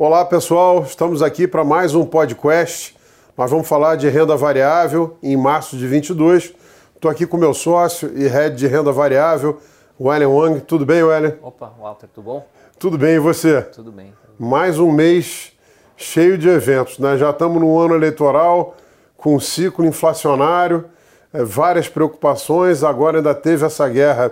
Olá pessoal, estamos aqui para mais um podcast. Nós vamos falar de renda variável em março de 22. Estou aqui com meu sócio e head de renda variável, Wellen Wang. Tudo bem, Wellen? Opa, Walter, tudo bom? Tudo bem, e você? Tudo bem. Mais um mês cheio de eventos, né? Já estamos no ano eleitoral, com um ciclo inflacionário, é, várias preocupações. Agora ainda teve essa guerra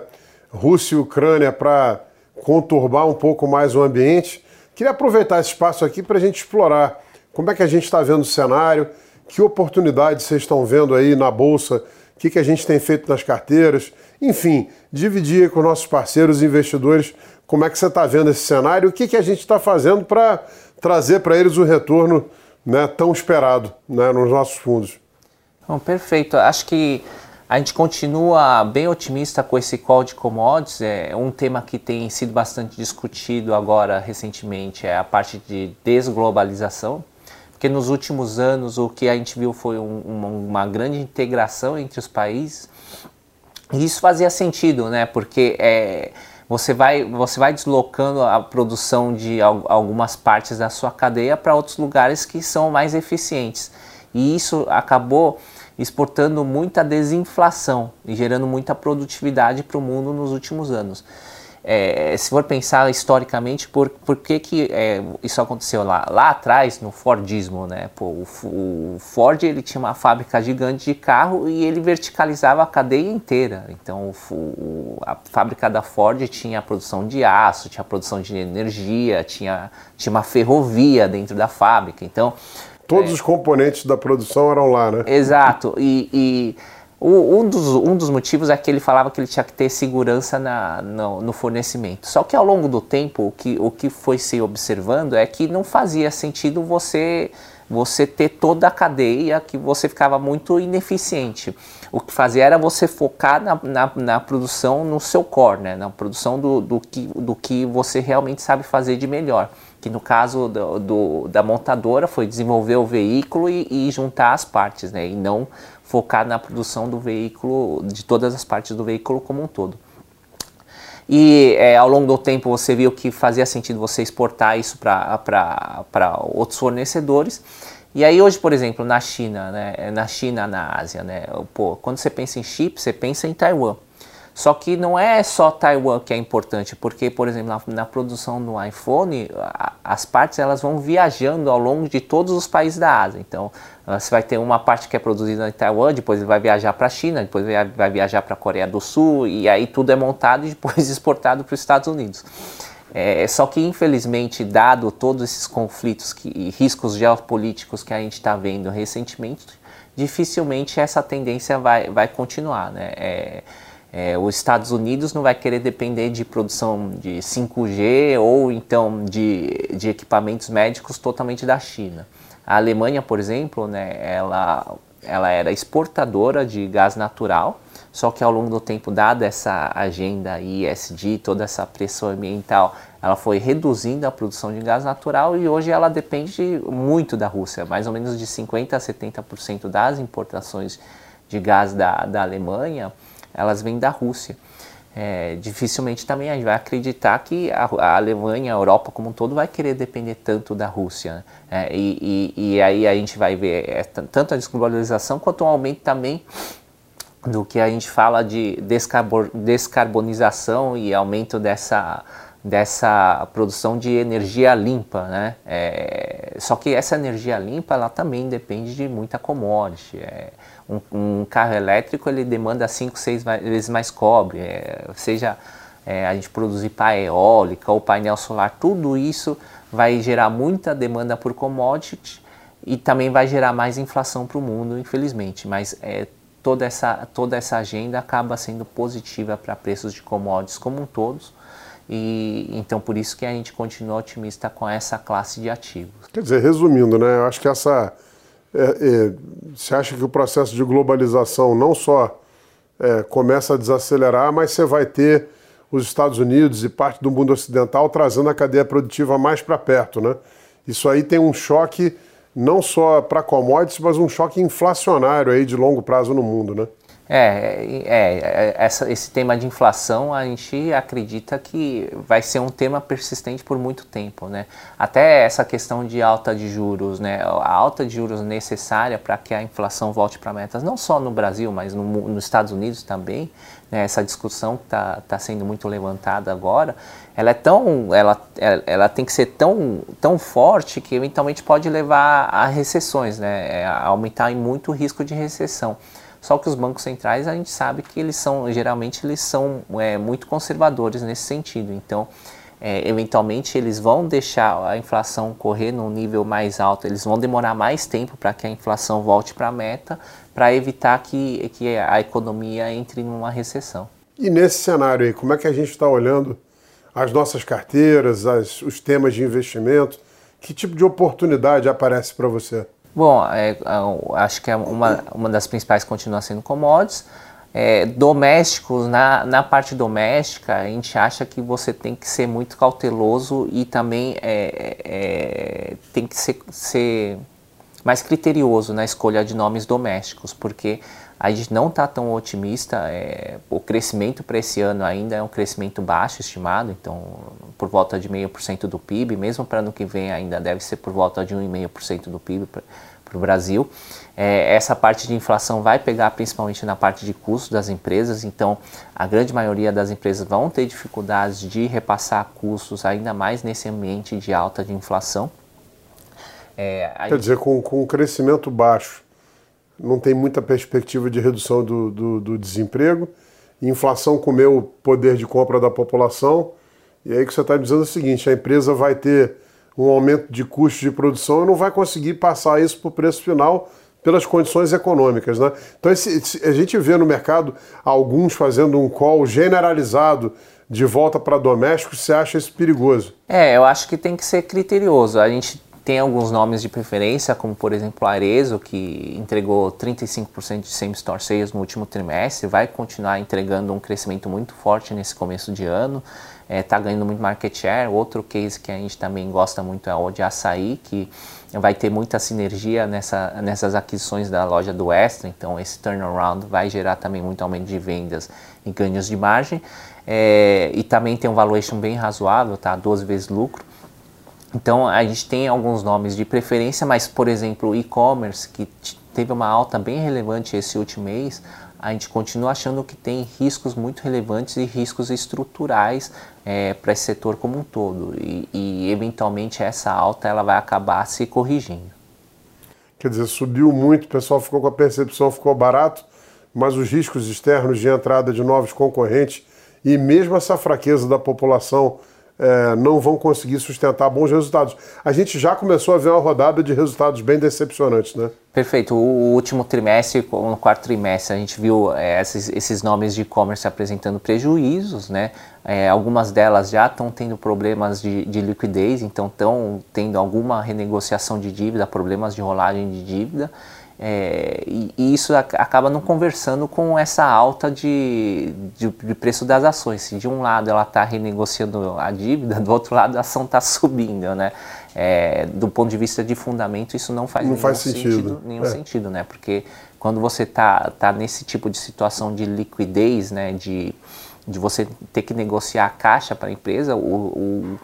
Rússia e Ucrânia para conturbar um pouco mais o ambiente. Queria aproveitar esse espaço aqui para a gente explorar como é que a gente está vendo o cenário, que oportunidades vocês estão vendo aí na Bolsa, o que, que a gente tem feito nas carteiras, enfim, dividir com nossos parceiros investidores como é que você está vendo esse cenário, o que, que a gente está fazendo para trazer para eles o retorno né, tão esperado né, nos nossos fundos. Bom, perfeito. Acho que a gente continua bem otimista com esse call de commodities. É um tema que tem sido bastante discutido agora recentemente é a parte de desglobalização, porque nos últimos anos o que a gente viu foi um, uma, uma, grande integração entre os países e isso fazia sentido, né? Porque é, você vai você vai deslocando a produção de algumas partes da sua cadeia para outros lugares que são mais eficientes e isso acabou exportando muita desinflação e gerando muita produtividade para o mundo nos últimos anos. É, se for pensar historicamente, por, por que, que é, isso aconteceu lá? Lá atrás, no Fordismo, né? Pô, o, o, Ford ele tinha uma fábrica gigante de carro e ele verticalizava a cadeia inteira. Então, o, a fábrica da Ford tinha a produção de aço, tinha a produção de energia, tinha, tinha uma ferrovia dentro da fábrica. Então, Todos é. os componentes da produção eram lá, né? Exato. E, e o, um, dos, um dos motivos é que ele falava que ele tinha que ter segurança na, no, no, fornecimento. Só que ao longo do tempo, o que, o que foi se observando é que não fazia sentido você você ter toda a cadeia que você ficava muito ineficiente. O que fazia era você focar na, na, na produção no seu core, né? na produção do, do, que, do que você realmente sabe fazer de melhor que no caso do, do, da montadora foi desenvolver o veículo e, e, juntar as partes, né? E não focar na produção do veículo, de todas as partes do veículo como um todo. E é, ao longo do tempo você viu que fazia sentido você exportar isso para outros fornecedores. E aí hoje, por exemplo, na China, né, na China, na Ásia, né, pô, quando você pensa em chip, você pensa em Taiwan. Só que não é só Taiwan que é importante, porque, por exemplo, na, na produção do iPhone, a, as partes elas vão viajando ao longo de todos os países da Ásia. Então, você vai ter uma parte que é produzida em Taiwan, depois vai viajar para a China, depois vai viajar para a Coreia do Sul, e aí tudo é montado e depois exportado para os Estados Unidos. É, só que, infelizmente, dado todos esses conflitos que, e riscos geopolíticos que a gente está vendo recentemente, dificilmente essa tendência vai, vai continuar. Né? É, é, os Estados Unidos não vai querer depender de produção de 5G ou então de, de equipamentos médicos totalmente da China. A Alemanha, por exemplo, né, ela, ela era exportadora de gás natural, só que ao longo do tempo, dada essa agenda ISD, toda essa pressão ambiental, ela foi reduzindo a produção de gás natural e hoje ela depende muito da Rússia, mais ou menos de 50% a 70% das importações de gás da, da Alemanha elas vêm da Rússia. É, dificilmente também a gente vai acreditar que a, a, Alemanha, a Europa como um todo, vai querer depender tanto da Rússia. Né? É, e, e, e, aí a gente vai ver é, tanto a desglobalização quanto um aumento também do que a gente fala de descarbonização e aumento dessa, dessa produção de energia limpa. Né? É, só que essa energia limpa ela também depende de muita commodity. É, um, um carro elétrico ele demanda 5, 6 vezes mais cobre, é, seja é, a gente produzir pá eólica ou painel solar, tudo isso vai gerar muita demanda por commodity e também vai gerar mais inflação para o mundo, infelizmente. Mas é, toda, essa, toda essa agenda acaba sendo positiva para preços de commodities como um todos. E então por isso que a gente continua otimista com essa classe de ativos. Quer dizer, resumindo, né, eu acho que essa é, é, você acha que o processo de globalização não só é, começa a desacelerar, mas você vai ter os Estados Unidos e parte do mundo ocidental trazendo a cadeia produtiva mais para perto, né? Isso aí tem um choque não só para commodities, mas um choque inflacionário aí de longo prazo no mundo, né? É, é, é essa, esse tema de inflação a gente acredita que vai ser um tema persistente por muito tempo, né? Até essa questão de alta de juros, né? A alta de juros necessária para que a inflação volte para metas, não só no Brasil, mas no, nos Estados Unidos também, né? Essa discussão que está tá sendo muito levantada agora, ela é tão, ela, ela, tem que ser tão, tão forte que eventualmente pode levar a recessões, né? É, aumentar muito o risco de recessão. Só que os bancos centrais a gente sabe que eles são, geralmente, eles são é, muito conservadores nesse sentido. Então, é, eventualmente, eles vão deixar a inflação correr num nível mais alto, eles vão demorar mais tempo para que a inflação volte para a meta, para evitar que, que a economia entre numa recessão. E nesse cenário aí, como é que a gente está olhando as nossas carteiras, as, os temas de investimento? Que tipo de oportunidade aparece para você? Bom, é, é acho que é uma, uma das principais continua sendo commodities. É, domésticos, na, na parte doméstica, a gente acha que você tem que ser muito cauteloso e também é, é, tem que ser, ser mais criterioso na escolha de nomes domésticos, porque a gente não está tão otimista. É, o crescimento para esse ano ainda é um crescimento baixo estimado, então por volta de meio por cento do PIB, mesmo para ano que vem ainda deve ser por volta de 1,5% do PIB para o Brasil. É, essa parte de inflação vai pegar principalmente na parte de custos das empresas, então a grande maioria das empresas vão ter dificuldades de repassar custos, ainda mais nesse ambiente de alta de inflação. É, Quer gente... dizer, com, com um crescimento baixo, não tem muita perspectiva de redução do, do, do desemprego, inflação comeu o poder de compra da população, e aí que você está dizendo é o seguinte: a empresa vai ter um aumento de custo de produção e não vai conseguir passar isso para o preço final pelas condições econômicas. Né? Então, esse, a gente vê no mercado alguns fazendo um call generalizado de volta para doméstico, você acha isso perigoso? É, eu acho que tem que ser criterioso. A gente tem alguns nomes de preferência, como por exemplo a Arezo, que entregou 35% de same-store sales no último trimestre, vai continuar entregando um crescimento muito forte nesse começo de ano está é, tá ganhando muito market share. Outro case que a gente também gosta muito é o de açaí, que vai ter muita sinergia nessa, nessas aquisições da loja do Extra, então esse turnaround vai gerar também muito aumento de vendas e ganhos de margem. É, e também tem um valuation bem razoável, tá? 12 vezes lucro. Então a gente tem alguns nomes de preferência, mas por exemplo o e-commerce, que teve uma alta bem relevante esse último mês, a gente continua achando que tem riscos muito relevantes e riscos estruturais é, para esse setor como um todo e, e, eventualmente essa alta ela vai acabar se corrigindo. Quer dizer, subiu muito, o pessoal ficou com a percepção, ficou barato, mas os riscos externos de entrada de novos concorrentes e mesmo essa fraqueza da população é, não vão conseguir sustentar bons resultados. A gente já começou a ver uma rodada de resultados bem decepcionantes, né? Perfeito. O último trimestre, no quarto trimestre, a gente viu é, esses, esses, nomes de e-commerce apresentando prejuízos, né? É, algumas delas já estão tendo problemas de, de liquidez, então estão tendo alguma renegociação de dívida, problemas de rolagem de dívida. É, e, e, isso acaba não conversando com essa alta de, de, de preço das ações. Se de um lado ela está renegociando a dívida, do outro lado a ação está subindo, né? É, do ponto de vista de fundamento, isso não faz, não nenhum, faz sentido. sentido nenhum é. sentido, né? Porque quando você está tá nesse tipo de situação de liquidez, né? De, de você ter que negociar a caixa para a empresa, o, o,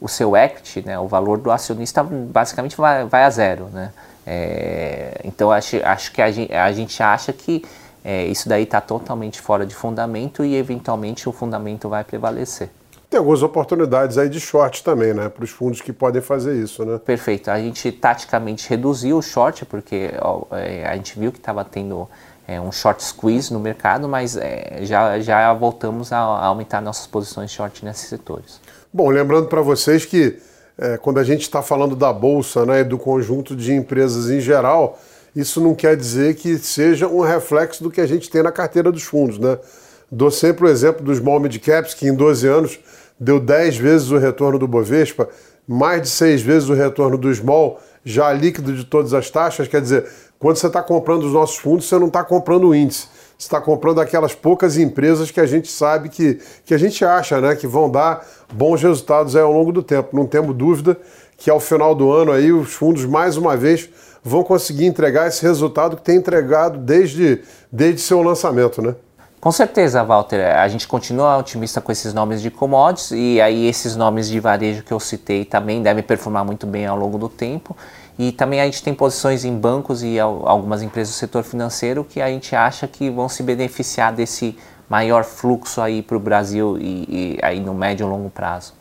o seu equity, né? O valor do acionista basicamente vai, vai a zero, né? É, então acho, acho que a gente, a gente acha que é, isso daí está totalmente fora de fundamento e eventualmente o fundamento vai prevalecer. Tem algumas oportunidades aí de short também, né? Para os fundos que podem fazer isso, né? Perfeito. A gente taticamente reduziu o short, porque ó, é, a gente viu que estava tendo é, um short squeeze no mercado, mas é, já, já voltamos a, a aumentar nossas posições short nesses setores. Bom, lembrando para vocês que é, quando a gente está falando da bolsa né, e do conjunto de empresas em geral, isso não quer dizer que seja um reflexo do que a gente tem na carteira dos fundos. Né? Dou sempre o exemplo dos small mid caps, que em 12 anos deu 10 vezes o retorno do Bovespa, mais de 6 vezes o retorno do small, já líquido de todas as taxas. Quer dizer, quando você está comprando os nossos fundos, você não está comprando o índice está comprando aquelas poucas empresas que a gente sabe que, que a gente acha né, que vão dar bons resultados ao longo do tempo. Não temos dúvida que ao final do ano aí os fundos mais uma vez vão conseguir entregar esse resultado que tem entregado desde, desde seu lançamento, né? Com certeza, Walter. A gente continua otimista com esses nomes de commodities e aí esses nomes de varejo que eu citei também devem performar muito bem ao longo do tempo. E também a gente tem posições em bancos e algumas empresas do setor financeiro que a gente acha que vão se beneficiar desse maior fluxo aí para o Brasil e, e, aí no médio e longo prazo.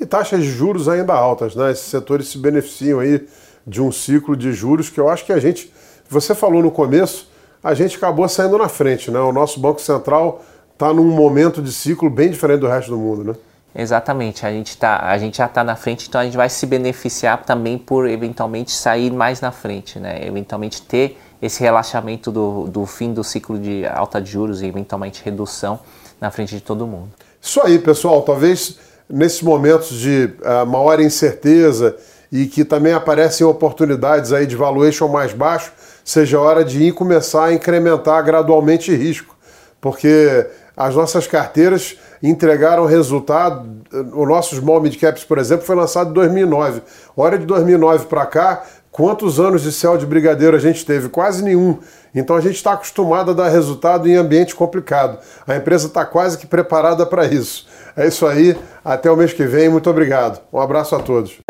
E taxas de juros ainda altas, né? Esses setores se beneficiam aí de um ciclo de juros que eu acho que a gente, você falou no começo, a gente acabou saindo na frente, né? O nosso Banco Central está num momento de ciclo bem diferente do resto do mundo, né? Exatamente, a gente, tá, a gente já está na frente, então a gente vai se beneficiar também por eventualmente sair mais na frente, né? Eventualmente ter esse relaxamento do, do fim do ciclo de alta de juros e eventualmente redução na frente de todo mundo. Isso aí, pessoal. Talvez nesses momentos de uh, maior incerteza e que também aparecem oportunidades aí de valuation mais baixo, seja hora de começar a incrementar gradualmente risco, porque as nossas carteiras entregaram resultado. O nosso Small Mid Caps, por exemplo, foi lançado em 2009. Hora de 2009 para cá, quantos anos de céu de brigadeiro a gente teve? Quase nenhum. Então a gente está acostumado a dar resultado em ambiente complicado. A empresa está quase que preparada para isso. É isso aí. Até o mês que vem. Muito obrigado. Um abraço a todos.